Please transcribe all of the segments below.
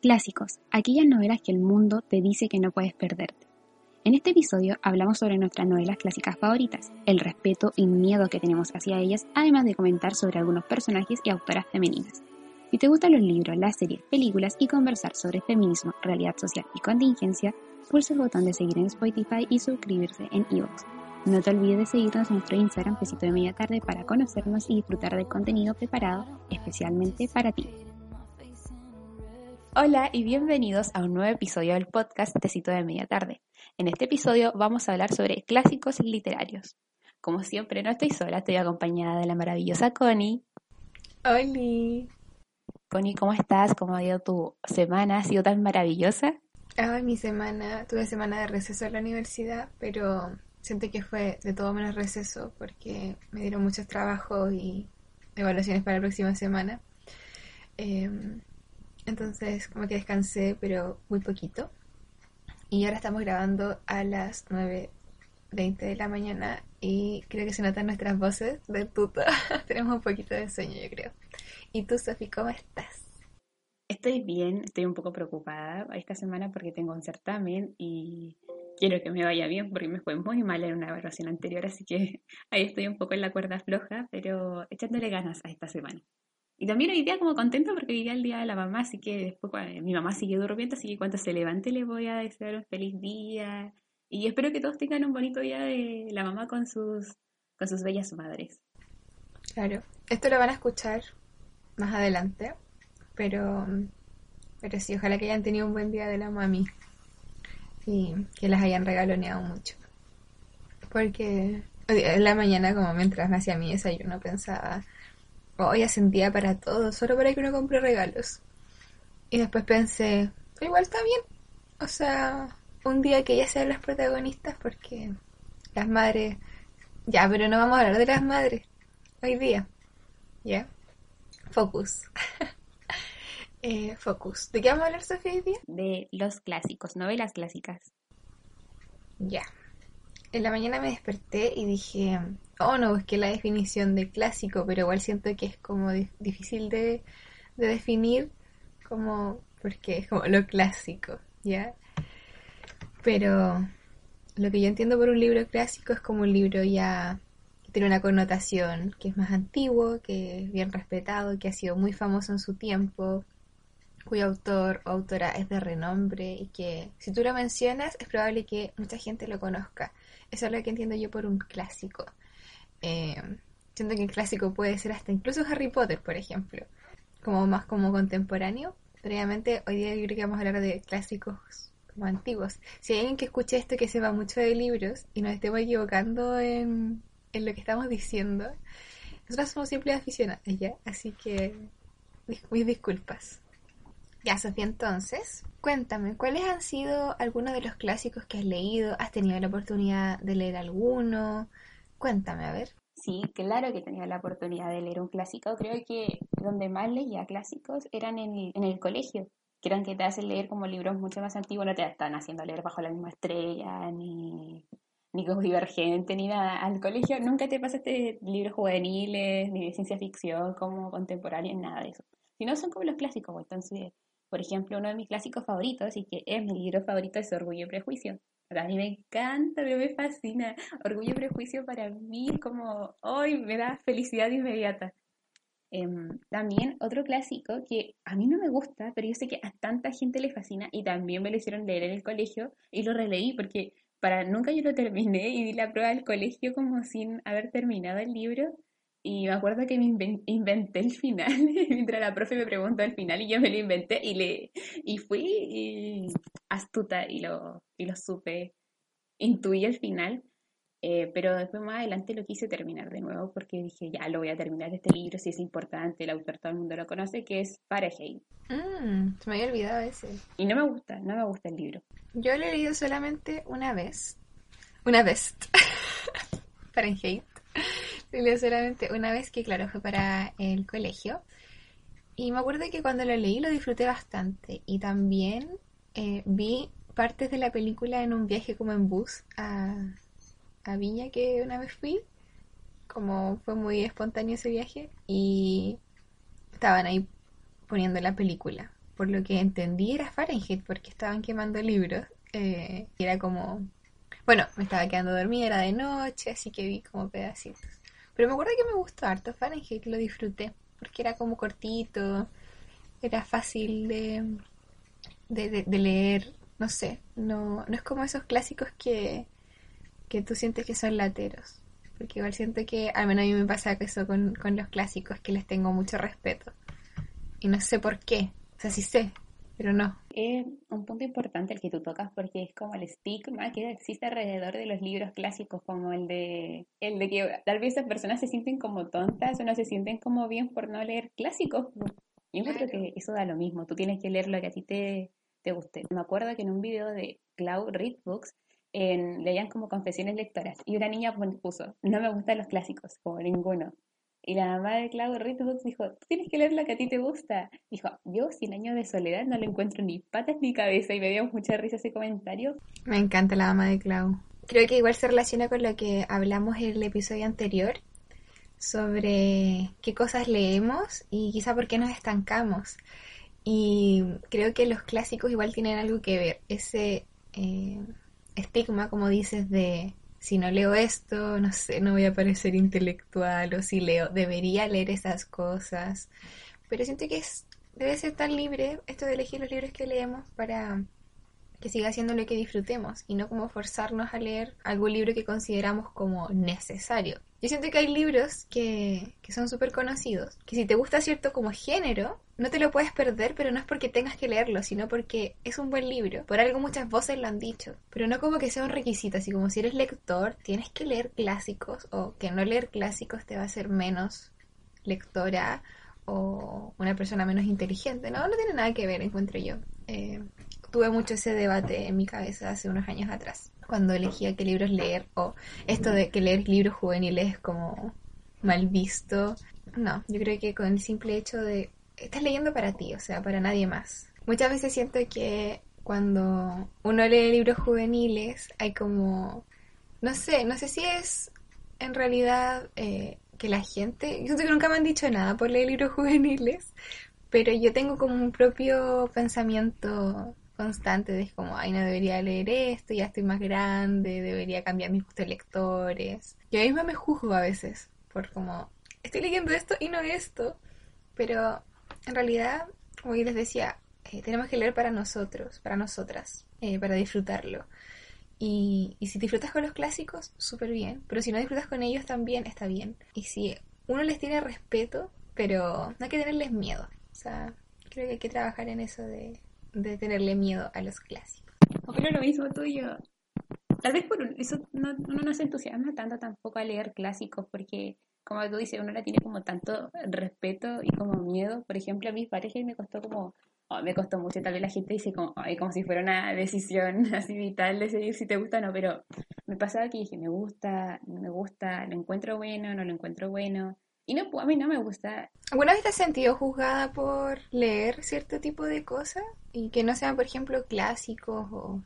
Clásicos, aquellas novelas que el mundo te dice que no puedes perderte. En este episodio hablamos sobre nuestras novelas clásicas favoritas, el respeto y miedo que tenemos hacia ellas, además de comentar sobre algunos personajes y autoras femeninas. Si te gustan los libros, las series, películas y conversar sobre feminismo, realidad social y contingencia, pulsa el botón de seguir en Spotify y suscribirse en iVoox. No te olvides de seguirnos en nuestro Instagram Pesito de Media Tarde para conocernos y disfrutar del contenido preparado especialmente para ti. Hola y bienvenidos a un nuevo episodio del podcast Tecito de Media Tarde. En este episodio vamos a hablar sobre clásicos literarios. Como siempre no estoy sola, estoy acompañada de la maravillosa Connie. Hola. Connie, ¿cómo estás? ¿Cómo ha ido tu semana? ¿Ha sido tan maravillosa? Ay, mi semana, tuve semana de receso en la universidad, pero siento que fue de todo menos receso porque me dieron muchos trabajos y evaluaciones para la próxima semana. Em, entonces, como que descansé, pero muy poquito. Y ahora estamos grabando a las 9.20 de la mañana y creo que se notan nuestras voces de puta. Tenemos un poquito de sueño, yo creo. ¿Y tú, Sofi, cómo estás? Estoy bien, estoy un poco preocupada esta semana porque tengo un certamen y quiero que me vaya bien porque me fue muy mal en una evaluación anterior, así que ahí estoy un poco en la cuerda floja, pero echándole ganas a esta semana. Y también hoy día como contento porque hoy día el día de la mamá, así que después mi mamá sigue durmiendo, así que cuando se levante le voy a desear un feliz día. Y espero que todos tengan un bonito día de la mamá con sus, con sus bellas madres. Claro, esto lo van a escuchar más adelante, pero, pero sí, ojalá que hayan tenido un buen día de la mami y que las hayan regaloneado mucho. Porque en la mañana, como mientras me hacía mi desayuno, pensaba Hoy sentía para todo, solo para que uno compre regalos. Y después pensé, igual está bien. O sea, un día que ellas sean las protagonistas porque las madres... Ya, pero no vamos a hablar de las madres hoy día. ¿Ya? Focus. eh, focus. ¿De qué vamos a hablar, Sofía, hoy día? De los clásicos, novelas clásicas. Ya. En la mañana me desperté y dije, oh, no busqué la definición de clásico, pero igual siento que es como difícil de, definir como, porque es como lo clásico, ¿ya? Pero lo que yo entiendo por un libro clásico es como un libro ya que tiene una connotación que es más antiguo, que es bien respetado, que ha sido muy famoso en su tiempo, cuyo autor o autora es de renombre y que si tú lo mencionas es probable que mucha gente lo conozca. Eso es lo que entiendo yo por un clásico. Eh, siento que el clásico puede ser hasta incluso Harry Potter, por ejemplo, como más como contemporáneo. Previamente, hoy día yo creo que vamos a hablar de clásicos como antiguos. Si hay alguien que escuche esto que sepa mucho de libros y nos estemos equivocando en, en lo que estamos diciendo, nosotros somos simples aficionados, ¿ya? Así que mis disculpas. Ya, Sofía, entonces, cuéntame, ¿cuáles han sido algunos de los clásicos que has leído? ¿Has tenido la oportunidad de leer alguno? Cuéntame, a ver. Sí, claro que tenía la oportunidad de leer un clásico. Creo que donde más leía clásicos eran en, en el colegio, eran que te hacen leer como libros mucho más antiguos, no te están haciendo leer bajo la misma estrella, ni, ni como divergente, ni nada. Al colegio nunca te pasaste libros juveniles, ni de ciencia ficción, como contemporánea, nada de eso. Si no, son como los clásicos. Pues, entonces, por ejemplo, uno de mis clásicos favoritos, y que es mi libro favorito, es Orgullo y Prejuicio. A mí me encanta, me fascina. Orgullo y prejuicio para mí como hoy me da felicidad inmediata. Em, también otro clásico que a mí no me gusta, pero yo sé que a tanta gente le fascina y también me lo hicieron leer en el colegio y lo releí porque para nunca yo lo terminé y di la prueba del colegio como sin haber terminado el libro y me acuerdo que me inventé el final mientras la profe me preguntó el final y yo me lo inventé y le y fui y astuta y lo, y lo supe, intuí el final, eh, pero después más adelante lo quise terminar de nuevo porque dije, ya lo voy a terminar este libro, si es importante, el autor todo el mundo lo conoce, que es Fahrenheit. Mm, se me había olvidado ese. Y no me gusta, no me gusta el libro. Yo lo he leído solamente una vez. Una vez. Fahrenheit. Solamente una vez que, claro, fue para el colegio. Y me acuerdo que cuando lo leí lo disfruté bastante. Y también eh, vi partes de la película en un viaje como en bus a, a Viña que una vez fui. Como fue muy espontáneo ese viaje y estaban ahí poniendo la película. por lo que entendí era Fahrenheit, porque estaban quemando libros. Eh, y era como, bueno, me estaba quedando dormida, era de noche, así que vi como pedacitos. Pero me acuerdo que me gustó harto Fahrenheit, lo disfruté, porque era como cortito, era fácil de, de, de, leer, no sé, no, no es como esos clásicos que, que tú sientes que son lateros. Porque igual siento que, al menos a mí me pasa eso con, con los clásicos, que les tengo mucho respeto. Y no sé por qué. O sea, sí sé, pero no. Es un punto importante el que tú tocas porque es como el estigma que existe alrededor de los libros clásicos, como el de, el de que tal vez esas personas se sienten como tontas o no se sienten como bien por no leer clásicos. Yo creo que eso da lo mismo, tú tienes que leer lo que a ti te, te guste. Me acuerdo que en un video de Cloud Read Books en, leían como confesiones lectoras y una niña puso, no me gustan los clásicos, como ninguno. Y la mamá de Clau Rittenhouse dijo, tienes que leer lo que a ti te gusta. Dijo, yo sin años de soledad no le encuentro ni patas ni cabeza y me dio mucha risa ese comentario. Me encanta la mamá de Clau. Creo que igual se relaciona con lo que hablamos en el episodio anterior sobre qué cosas leemos y quizá por qué nos estancamos. Y creo que los clásicos igual tienen algo que ver. Ese eh, estigma, como dices, de si no leo esto, no sé, no voy a parecer intelectual o si leo, debería leer esas cosas. Pero siento que es, debe ser tan libre esto de elegir los libros que leemos para que siga siendo lo que disfrutemos y no como forzarnos a leer algún libro que consideramos como necesario. Yo siento que hay libros que, que son súper conocidos, que si te gusta cierto como género, no te lo puedes perder, pero no es porque tengas que leerlo, sino porque es un buen libro. Por algo muchas voces lo han dicho, pero no como que sea un requisito, así como si eres lector, tienes que leer clásicos o que no leer clásicos te va a hacer menos lectora o una persona menos inteligente. No, no tiene nada que ver, encuentro yo. Eh, tuve mucho ese debate en mi cabeza hace unos años atrás cuando elegía qué libros leer o esto de que leer libros juveniles es como mal visto. No, yo creo que con el simple hecho de estás leyendo para ti, o sea, para nadie más. Muchas veces siento que cuando uno lee libros juveniles hay como, no sé, no sé si es en realidad eh, que la gente, yo sé que nunca me han dicho nada por leer libros juveniles, pero yo tengo como un propio pensamiento constante de como, ay, no debería leer esto, ya estoy más grande, debería cambiar mis gustos lectores. Yo misma me juzgo a veces por como, estoy leyendo esto y no esto, pero en realidad, como yo les decía, eh, tenemos que leer para nosotros, para nosotras, eh, para disfrutarlo. Y, y, si disfrutas con los clásicos, súper bien, pero si no disfrutas con ellos también está bien. Y si uno les tiene respeto, pero no hay que tenerles miedo. O sea, creo que hay que trabajar en eso de, de tenerle miedo a los clásicos. Opino lo mismo tuyo. Tal vez por eso no, uno no se entusiasma tanto tampoco a leer clásicos, porque como tú dices, uno le tiene como tanto respeto y como miedo. Por ejemplo, a mis parejas me costó como, oh, me costó mucho, tal vez la gente dice como, como si fuera una decisión así vital decidir si te gusta o no, pero me pasaba que dije, me gusta, no me gusta, lo encuentro bueno, no lo encuentro bueno. Y no, a mí no me gusta. ¿Alguna vez te has sentido juzgada por leer cierto tipo de cosas? Y que no sean, por ejemplo, clásicos o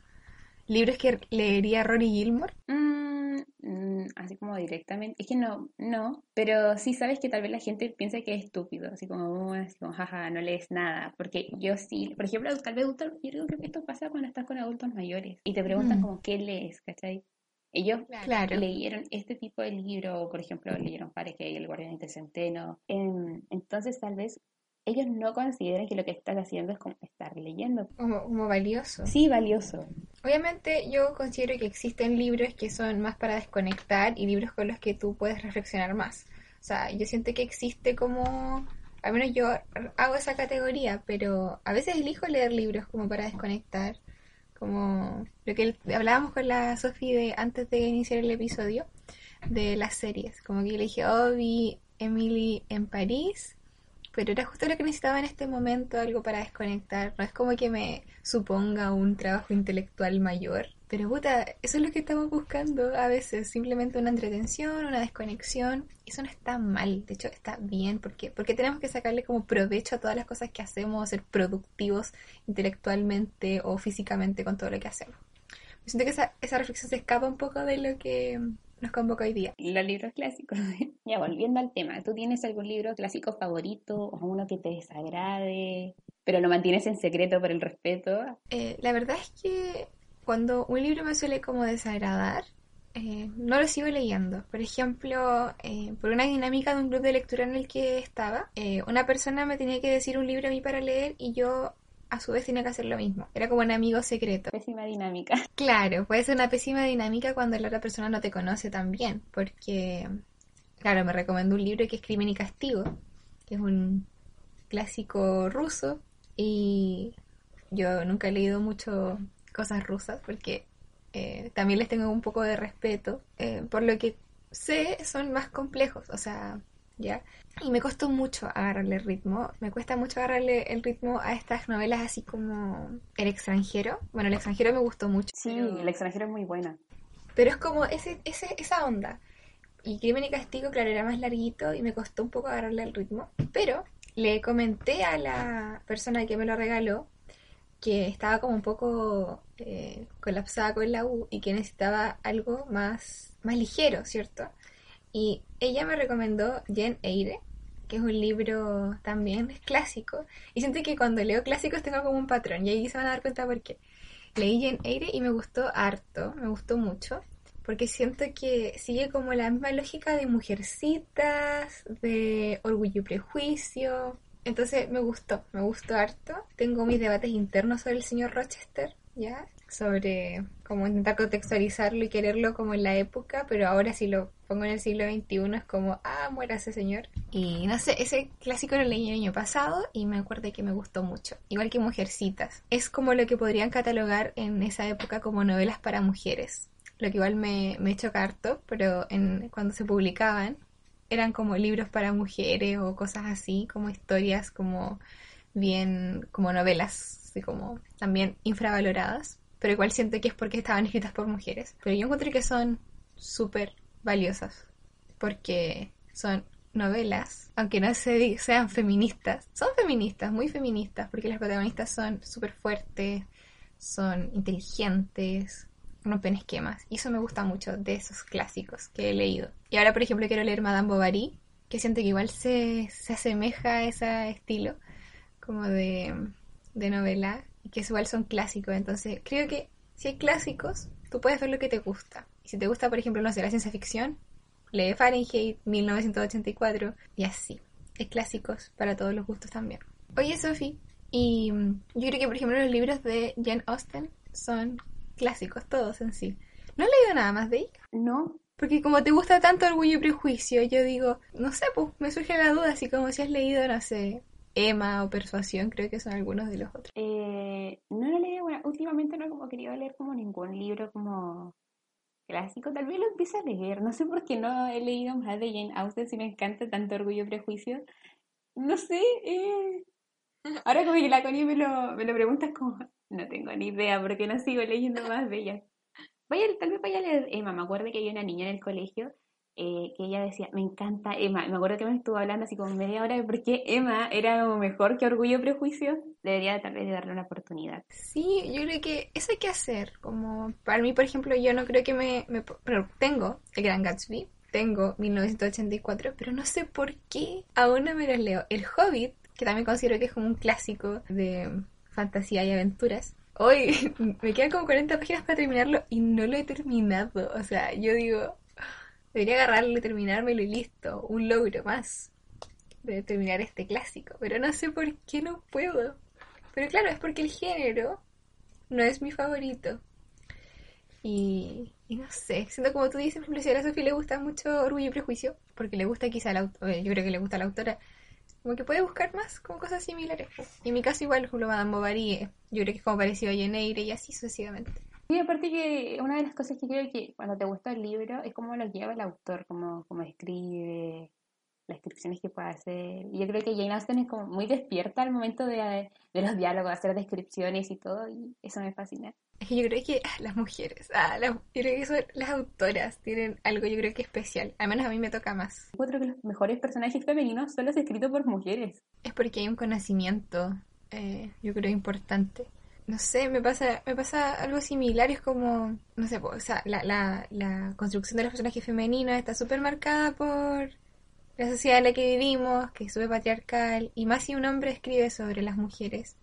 libros que leería Rory Gilmore. Mm, mm, así como directamente. Es que no, no. Pero sí sabes que tal vez la gente piensa que es estúpido. Así como, así como jaja, no lees nada. Porque yo sí. Por ejemplo, tal vez yo creo que esto pasa cuando estás con adultos mayores. Y te preguntan mm. como, ¿qué lees? ¿Cachai? Ellos claro. leyeron este tipo de libro, por ejemplo, leyeron Fahrenheit, El Guardián del Centeno. entonces, tal vez ellos no consideran que lo que estás haciendo es como estar leyendo. Como, como, valioso. Sí, valioso. Obviamente yo considero que existen libros que son más para desconectar y libros con los que tú puedes reflexionar más. O sea, yo siento que existe como... Al menos yo hago esa categoría, pero a veces elijo leer libros como para desconectar como lo que hablábamos con la Sofi de antes de iniciar el episodio de las series, como que yo le dije, oh, vi Emily en París, pero era justo lo que necesitaba en este momento, algo para desconectar, no es como que me suponga un trabajo intelectual mayor, pero puta, eso es lo que estamos buscando a veces, simplemente una entretención, una desconexión. Eso no está mal, de hecho está bien, porque, porque tenemos que sacarle como provecho a todas las cosas que hacemos, ser productivos intelectualmente o físicamente con todo lo que hacemos. Me siento que esa, esa reflexión se escapa un poco de lo que nos convoca hoy día. Los libros clásicos. ya, volviendo al tema, ¿tú tienes algún libro clásico favorito o uno que te desagrade? pero lo mantienes en secreto por el respeto. Eh, la verdad es que cuando un libro me suele como desagradar, eh, no lo sigo leyendo. Por ejemplo, eh, por una dinámica de un grupo de lectura en el que estaba, una persona me tenía que decir un libro a mí para leer y yo a su vez tenía que hacer lo mismo. Era como un amigo secreto. Pésima dinámica. Claro, puede ser una pésima dinámica cuando la otra persona no te conoce tan bien, porque, claro, me recomendó un libro que es Crimen y Castigo, que es un clásico ruso y yo nunca he leído mucho cosas rusas porque eh, también les tengo un poco de respeto. Eh, por lo que sé, son más complejos, o sea, ¿ya? Y me costó mucho agarrarle el ritmo. Me cuesta mucho agarrarle el ritmo a estas novelas así como El extranjero. Bueno, El extranjero me gustó mucho. Sí, El extranjero es muy buena. Pero es como ese, ese, esa onda. Y Crimen y Castigo, claro, era más larguito y me costó un poco agarrarle el ritmo. Pero le comenté a la persona que me lo regaló que estaba como un poco eh, colapsada con la U y que necesitaba algo más, más ligero, ¿cierto? Y ella me recomendó Jen Eyre, que es un libro también clásico. Y siento que cuando leo clásicos tengo como un patrón y ahí se van a dar cuenta por qué. Leí Jen Eyre y me gustó harto, me gustó mucho porque siento que sigue como la misma lógica de mujercitas, de orgullo y prejuicio. Entonces me gustó, me gustó harto. Tengo mis debates internos sobre el señor Rochester, ¿ya? Sobre cómo intentar contextualizarlo y quererlo como en la época, pero ahora si lo pongo en el siglo XXI es como, ah, muera ese señor. Y no sé, ese clásico lo leí el año pasado y me acuerdo que me gustó mucho. Igual que Mujercitas. Es como lo que podrían catalogar en esa época como novelas para mujeres lo que igual me, me choca harto, pero en, cuando se publicaban eran como libros para mujeres o cosas así, como historias como bien, como novelas, así como también infravaloradas, pero igual siento que es porque estaban escritas por mujeres. Pero yo encuentro que son súper valiosas, porque son novelas, aunque no se, sean feministas, son feministas, muy feministas, porque las protagonistas son súper fuertes, son inteligentes, rompen esquemas. Y eso me gusta mucho de esos clásicos que he leído. Y ahora, por ejemplo, quiero leer Madame Bovary, que siento que igual se, se asemeja a ese estilo como de, de novela, y que igual son clásicos. Entonces, creo que si hay clásicos, tú puedes ver lo que te gusta. Y si te gusta, por ejemplo, no sé, la ciencia ficción, lee Fahrenheit 1984 y así. Es clásicos para todos los gustos también. Oye, Sophie, y mm, yo creo que, por ejemplo, los libros de Jane Austen son clásicos todos en sí. ¿No has leído nada más de ella? No. Porque como te gusta tanto Orgullo y Prejuicio, yo digo, no sé, pues me surge la duda, así como si has leído, no sé, Emma o Persuasión, creo que son algunos de los otros. Eh, no lo he leído, bueno, últimamente no he como querido leer como ningún libro como clásico, tal vez lo empiece a leer, no sé por qué no he leído más de Jane Austen si me encanta tanto Orgullo y Prejuicio. No sé, eh... ahora como que la Connie me lo, me lo preguntas como, no tengo ni idea porque no sigo leyendo más de ella. Vaya, tal vez vaya a leer Emma. Me acuerdo que había una niña en el colegio eh, que ella decía, me encanta Emma. Me acuerdo que me estuvo hablando así como media hora de por qué Emma era como mejor que Orgullo y Prejuicio. Debería tal vez darle una oportunidad. Sí, yo creo que eso hay que hacer. Como para mí, por ejemplo, yo no creo que me... me tengo El Gran Gatsby, tengo 1984, pero no sé por qué aún no me los leo. El Hobbit, que también considero que es como un clásico de fantasía y aventuras. Hoy me quedan como 40 páginas para terminarlo y no lo he terminado. O sea, yo digo, debería agarrarlo terminármelo y listo. Un logro más de terminar este clásico. Pero no sé por qué no puedo. Pero claro, es porque el género no es mi favorito. Y, no sé, siento como tú dices, por ejemplo, a la Sofía le gusta mucho Orgullo y Prejuicio, porque le gusta quizá la autora, yo creo que le gusta a la autora, como que puede buscar más con cosas similares. Y en mi caso igual, ejemplo, Madame Bovary, yo creo que es como parecido a Jane y así sucesivamente. Y aparte que una de las cosas que creo que cuando te gusta el libro es cómo lo lleva el autor, cómo, cómo escribe, las descripciones que puede hacer. Y yo creo que Jane Austen es como muy despierta al momento de, de los diálogos, hacer descripciones y todo, y eso me fascina. Yo creo que ah, las mujeres, ah, las, yo creo que son, las autoras tienen algo yo creo que especial, al menos a mí me toca más. Encuentro que los mejores personajes femeninos son los escritos por mujeres. Es porque hay un conocimiento, eh, yo creo, importante. No sé, me pasa, me pasa algo similar, es como, no sé, o sea, la, la, la construcción de los personajes femeninos está súper marcada por la sociedad en la que vivimos, que es patriarcal, y más si un hombre escribe sobre las mujeres,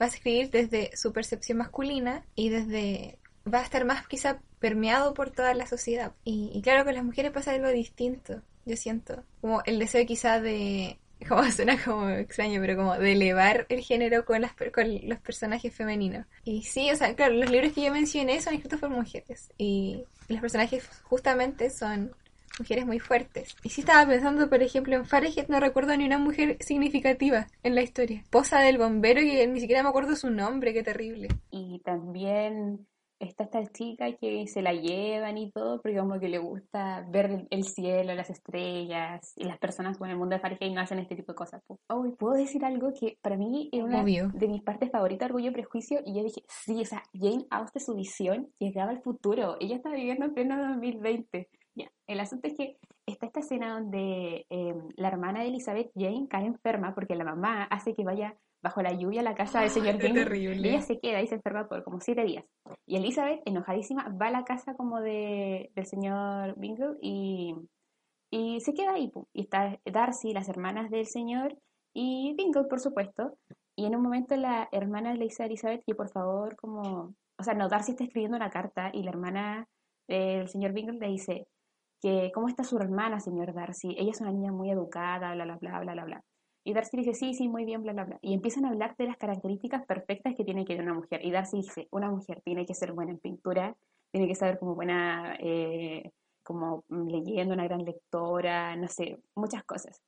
va a escribir desde su percepción masculina y desde va a estar más quizá permeado por toda la sociedad. Y, y claro, con las mujeres pasa algo distinto, yo siento. Como el deseo quizá de como suena como extraño, pero como de elevar el género con, las, con los personajes femeninos. Y sí, o sea, claro, los libros que yo mencioné son escritos por mujeres y los personajes justamente son mujeres muy fuertes. Y sí estaba pensando, por ejemplo, en Fahrenheit no recuerdo ni una mujer significativa en la historia. Esposa del bombero y ni siquiera me acuerdo su nombre, qué terrible. Y también está esta chica que se la llevan y todo, porque como que le gusta ver el cielo, las estrellas, y las personas con el mundo de Fahrenheit no hacen este tipo de cosas. Oh, ¿puedo decir algo que para mí es una de mis partes favoritas, Orgullo y Prejuicio? Y yo dije, sí, o sea, Jane Austen, su visión, llegaba al futuro. Ella estaba viviendo en pleno 2020. Ya, el asunto es que está esta escena donde em, la hermana de Elizabeth, Jane, cae enferma porque la mamá hace que vaya bajo la lluvia a la casa del señor. Y ella se queda y se enferma por como siete días. Y Elizabeth, enojadísima, va a la casa como de, del señor Bingle y, y se queda ahí. Y está Darcy, las hermanas del señor y Bingle, por supuesto. Y en un momento la hermana le dice a Elizabeth que por favor, como... O sea, no, Darcy está escribiendo una carta y la hermana del señor Bingle le dice que cómo está su hermana, señor Darcy. Ella es una niña muy educada, bla, bla, bla, bla, bla, bla. Y Darcy dice, sí, sí, muy bien, bla, bla, bla. Y empiezan a hablar de las características perfectas que tiene que tener una mujer. Y Darcy dice, una mujer tiene que ser buena en pintura, tiene que saber como buena, eh, como leyendo, una gran lectora, no sé, muchas cosas.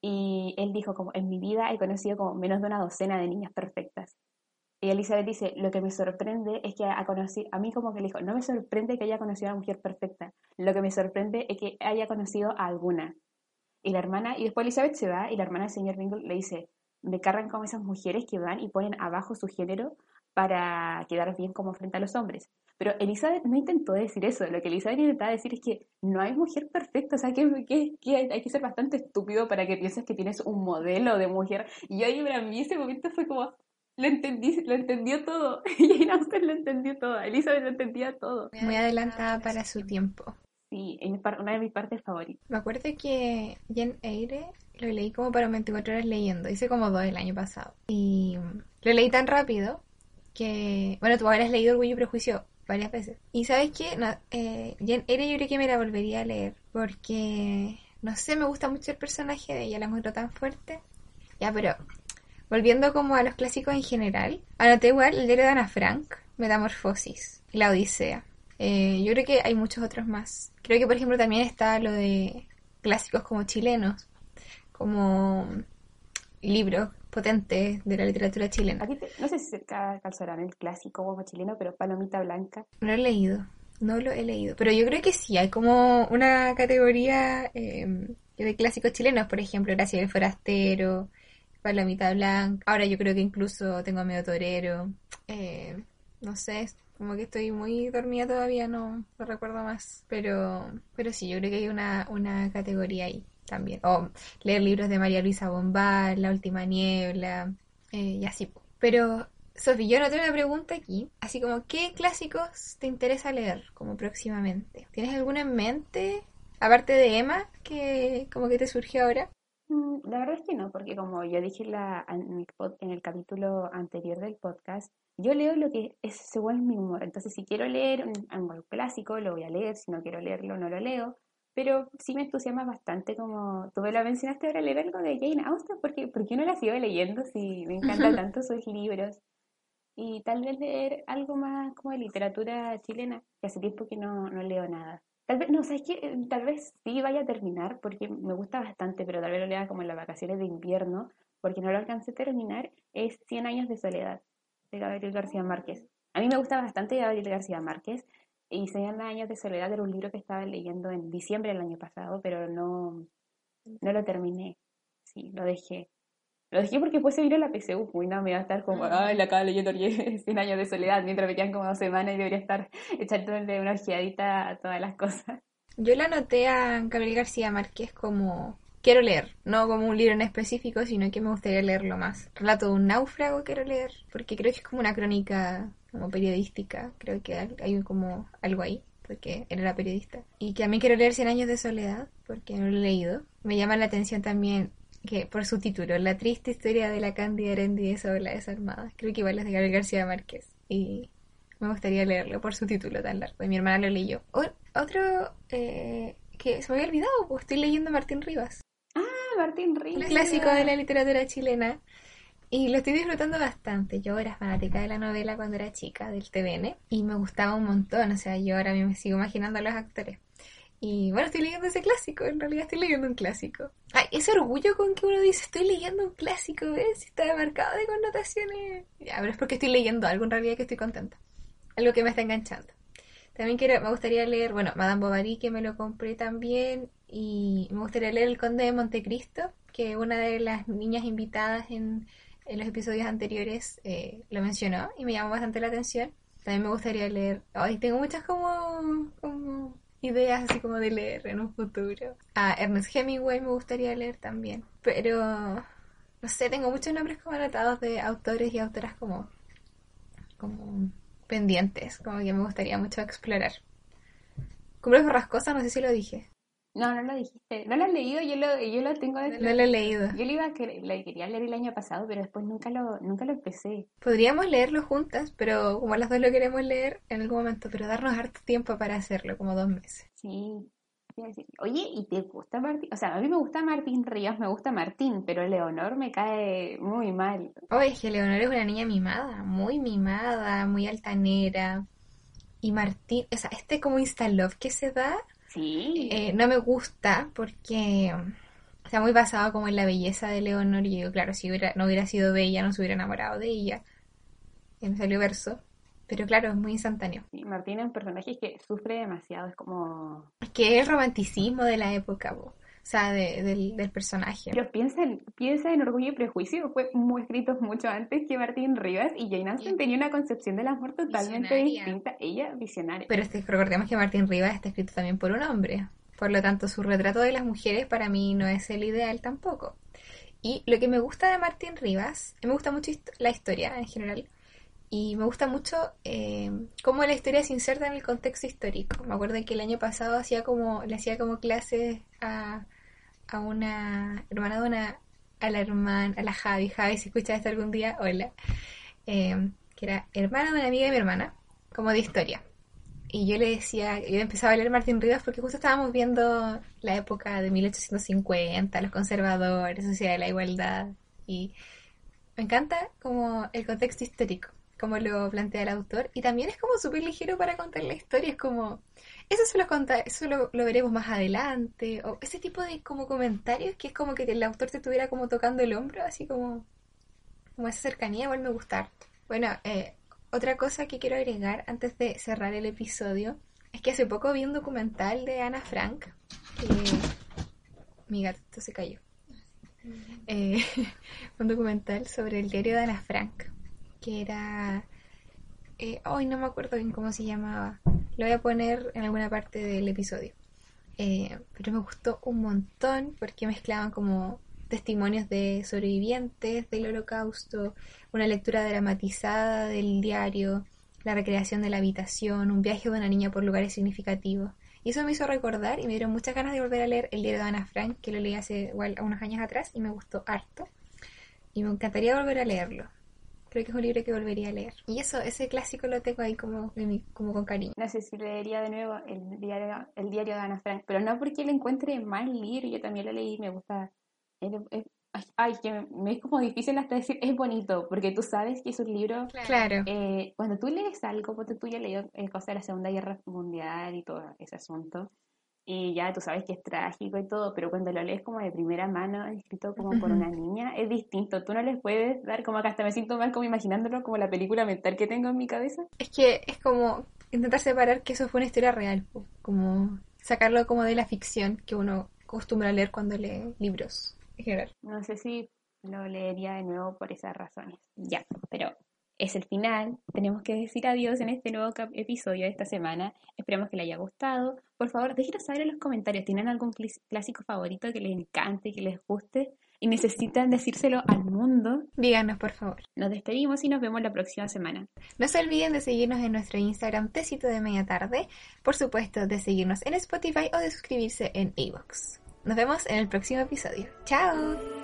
Y él dijo, como, en mi vida he conocido como menos de una docena de niñas perfectas. Y Elizabeth dice, lo que me sorprende es que ha conocido, a mí como que le dijo, no me sorprende que haya conocido a una mujer perfecta, lo que me sorprende es que haya conocido a alguna. Y la hermana, y después Elizabeth se va y la hermana del señor Bingle le dice, me cargan como esas mujeres que van y ponen abajo su género para quedar bien como frente a los hombres. Pero Elizabeth no intentó decir eso, lo que Elizabeth intentaba decir es que no hay mujer perfecta, o sea, que, que, hay que ser bastante estúpido para que pienses que tienes un modelo de mujer. Y yo ahí para mí ese momento fue como, lo entendí, lo entendió todo. Y Jane Austen lo entendió todo, Elizabeth lo entendía todo. Muy adelantada para su tiempo. Sí, una de mis partes favoritas. Me acuerdo que Jen Eyre lo leí como para 24 horas leyendo. Hice como dos el año pasado. Y lo leí tan rápido que... Bueno, tú habrás leído Orgullo y Prejuicio varias veces. Y ¿sabes qué? No, eh, Jen Eyre yo creo que me la volvería a leer. Porque... No sé, me gusta mucho el personaje de ella. La muestro tan fuerte. Ya, pero... Volviendo como a los clásicos en general. Anoté igual el diario de Ana Frank. Metamorfosis. Y la Odisea. Eh, yo creo que hay muchos otros más. Creo que, por ejemplo, también está lo de clásicos como chilenos, como libros potentes de la literatura chilena. no sé si se calzarán el clásico como chileno, pero Palomita Blanca. No lo he leído, no lo he leído. Pero yo creo que sí, hay como una categoría eh, de clásicos chilenos, por ejemplo, Gracias el Forastero, Palomita Blanca. Ahora yo creo que incluso tengo Medio Torero. Eh, no sé, como que estoy muy dormida todavía, no, no recuerdo más. Pero, pero sí, yo creo que hay una, una categoría ahí también. O leer libros de María Luisa Bombal, La Última Niebla, eh, y así. Pero, Sofía, yo no tengo una pregunta aquí. Así como, ¿qué clásicos te interesa leer como próximamente? ¿Tienes alguna en mente? Aparte de Emma, que como que te surgió ahora. Mm, la verdad es que no, porque como yo dije la, en, el, capítulo anterior del podcast, yo leo lo que es según mi humor. Entonces, si quiero leer un, algo clásico, lo voy a leer. Si no quiero leerlo, no lo leo. Pero sí me entusiasma bastante, como tú me lo mencionaste ahora, leer algo de Jane Austen, porque ¿por qué no la sigo leyendo si me encantan tanto sus libros? Y tal vez leer algo más como de literatura chilena, que hace tiempo que no, no leo nada. Tal vez, no, ¿sabes qué? Tal vez sí vaya a terminar, porque me gusta bastante, pero tal vez lo lea como en las vacaciones de invierno, porque no lo alcancé a terminar, es Cien años de soledad, de Gabriel García Márquez. A mí me gusta bastante Gabriel García Márquez, y Cien años de soledad era un libro que estaba leyendo en diciembre del año pasado, pero no, no lo terminé. Sí, lo dejé. Lo dejé porque después se vino la PCU, y no me iba a estar como, ay, la acaba leyendo 100 años de soledad, mientras me quedan como dos semanas y debería estar echándole una ojeadita a todas las cosas. Yo la anoté a Gabriel García Márquez como quiero leer, no como un libro en específico, sino que me gustaría leerlo más. Relato de un náufrago quiero leer, porque creo que es como una crónica como periodística, creo que hay como algo ahí. porque él era periodista. Y que también quiero leer Cien años de soledad, porque no lo he leído. Me llama la atención también que por su título, La triste historia de la Cándida Herendi sobre la desarmada. Creo que igual es de Gabriel García Márquez. Y me gustaría leerlo por su título tan largo. Y mi hermana lo leyó. otro eh, que se me había olvidado, pues estoy leyendo Martín Rivas. Ah, Martín Rivas. clásico de la literatura chilena. Y lo estoy disfrutando bastante. Yo era fanática de la novela cuando era chica, del TVN, y me gustaba un montón. O sea, yo ahora me sigo imaginando a los actores. Y bueno, estoy leyendo ese clásico, en realidad estoy leyendo un clásico. Ay, ese orgullo con que uno dice, estoy leyendo un clásico, ¿ves? Está marcado de connotaciones. Ya, pero es porque estoy leyendo algo en realidad que estoy contenta. Algo que me está enganchando. También quiero, me gustaría leer, bueno, Madame Bovary, que me lo compré también. Y me gustaría leer El Conde de Montecristo, que una de las niñas invitadas en en los episodios anteriores eh, lo mencionó y me llamó bastante la atención. También me gustaría leer, ay, tengo muchas como, como ideas así como de leer en un futuro. A Ernest Hemingway me gustaría leer también, pero no sé, tengo muchos nombres como anotados de autores y autoras como, como pendientes, como que me gustaría mucho explorar. Cumbres Borrascosas, no sé si lo dije. No, no lo dijiste. No lo has leído, yo lo, yo lo tengo No lo he leído. Yo lo, iba a quería leer el año pasado, pero después nunca lo, nunca lo empecé. Podríamos leerlo juntas, pero como las dos lo queremos leer en algún momento, pero darnos harto tiempo para hacerlo, como dos meses. Sí. Oye, ¿y te gusta Martín? O sea, a mí me gusta Martín Ríos, me gusta Martín, pero Leonor me cae muy mal. Oye, es que Leonor es una niña mimada, muy mimada, muy altanera. Y Martín, o sea, este como insta love que se da, Sí. Eh, no me gusta porque está muy basado como en la belleza de Leonor y yo, claro, si hubiera, no hubiera sido bella, no se hubiera enamorado de ella. Y me salió verso. Pero claro, es muy instantáneo. Sí, Martín es un personaje que sufre demasiado, es como... Es que es el romanticismo de la época, vos. O sea, del, personaje. Pero piensa en, piensa en Orgullo y Prejuicio, fue muy escrito mucho antes que Martín Rivas y Jane Austen tenía una concepción del amor totalmente distinta. Ella, visionaria. Pero este, recordemos que Martín Rivas está escrito también por un hombre. Por lo tanto, su retrato de las mujeres para mí no es el ideal tampoco. Y lo que me gusta de Martín Rivas, me gusta mucho la historia en general, y me gusta mucho eh, cómo la historia se inserta en el contexto histórico. Me acuerdo que el año pasado hacía como, le hacía como clases a, a una hermana de una, a la hermana, a la Javi, Javi, si escuchas esto algún día, hola, eh, que era hermana de una amiga de mi hermana, como de historia. Y yo le decía, yo empezaba a leer Martín Rivas porque justo estábamos viendo la época de 1850, los conservadores, Sociedad de la Igualdad, y me encanta como el contexto histórico, como lo plantea el autor, y también es como súper ligero para contar la historia, es como eso se lo, conta, eso lo, veremos más adelante. O ese tipo de como comentarios que es como que el autor te estuviera como tocando el hombro, así como, como esa cercanía, igual me gusta. Bueno, eh, otra cosa que quiero agregar antes de cerrar el episodio es que hace poco vi un documental de Ana Frank. Que... Mi gato se cayó. Eh, un documental sobre el diario de Ana Frank, que era... Eh, hoy no me acuerdo bien cómo se llamaba lo voy a poner en alguna parte del episodio. Eh, pero me gustó un montón porque mezclaban como testimonios de sobrevivientes del holocausto, una lectura dramatizada del diario, la recreación de la habitación, un viaje de una niña por lugares significativos. Y eso me hizo recordar y me dieron muchas ganas de volver a leer el diario de Ana Frank, que lo leí hace igual unos años atrás y me gustó harto. Y me encantaría volver a leerlo. Creo que es un libro que volvería a leer. Y eso, ese clásico lo tengo ahí como, como con cariño. No sé si leería de nuevo el diario, el diario de Ana Frank, pero no porque le encuentre mal libro, yo también lo leí, me gusta. ay, que me es como difícil hasta decir, es bonito, porque tú sabes que es un libro. Claro. Eh, cuando tú lees algo, porque tú ya leído el cosas de la Segunda Guerra Mundial y todo ese asunto, y ya tú sabes que es trágico y todo, pero cuando lo lees como de primera mano, escrito como por una niña, es distinto. Tú no les puedes dar como que hasta me siento mal como imaginándolo como la película mental que tengo en mi cabeza. Es que es como intentar separar que eso fue una historia real, como sacarlo como de la ficción que uno acostumbra a leer cuando lee libros en general. No sé si lo leería de nuevo por esas razones. Ya, pero es el final. Tenemos que decir adiós en este nuevo episodio de esta semana. Esperamos que les haya gustado. Por favor, déjenos saber en los comentarios. ¿Tienen algún clásico favorito que les encante, que les guste? y necesitan decírselo al mundo, díganos por favor. Nos despedimos y nos vemos la próxima semana. No se olviden de seguirnos en nuestro Instagram Tecito de Media Tarde, por supuesto de seguirnos en Spotify o de suscribirse en Evox. Nos vemos en el próximo episodio. ¡Chao!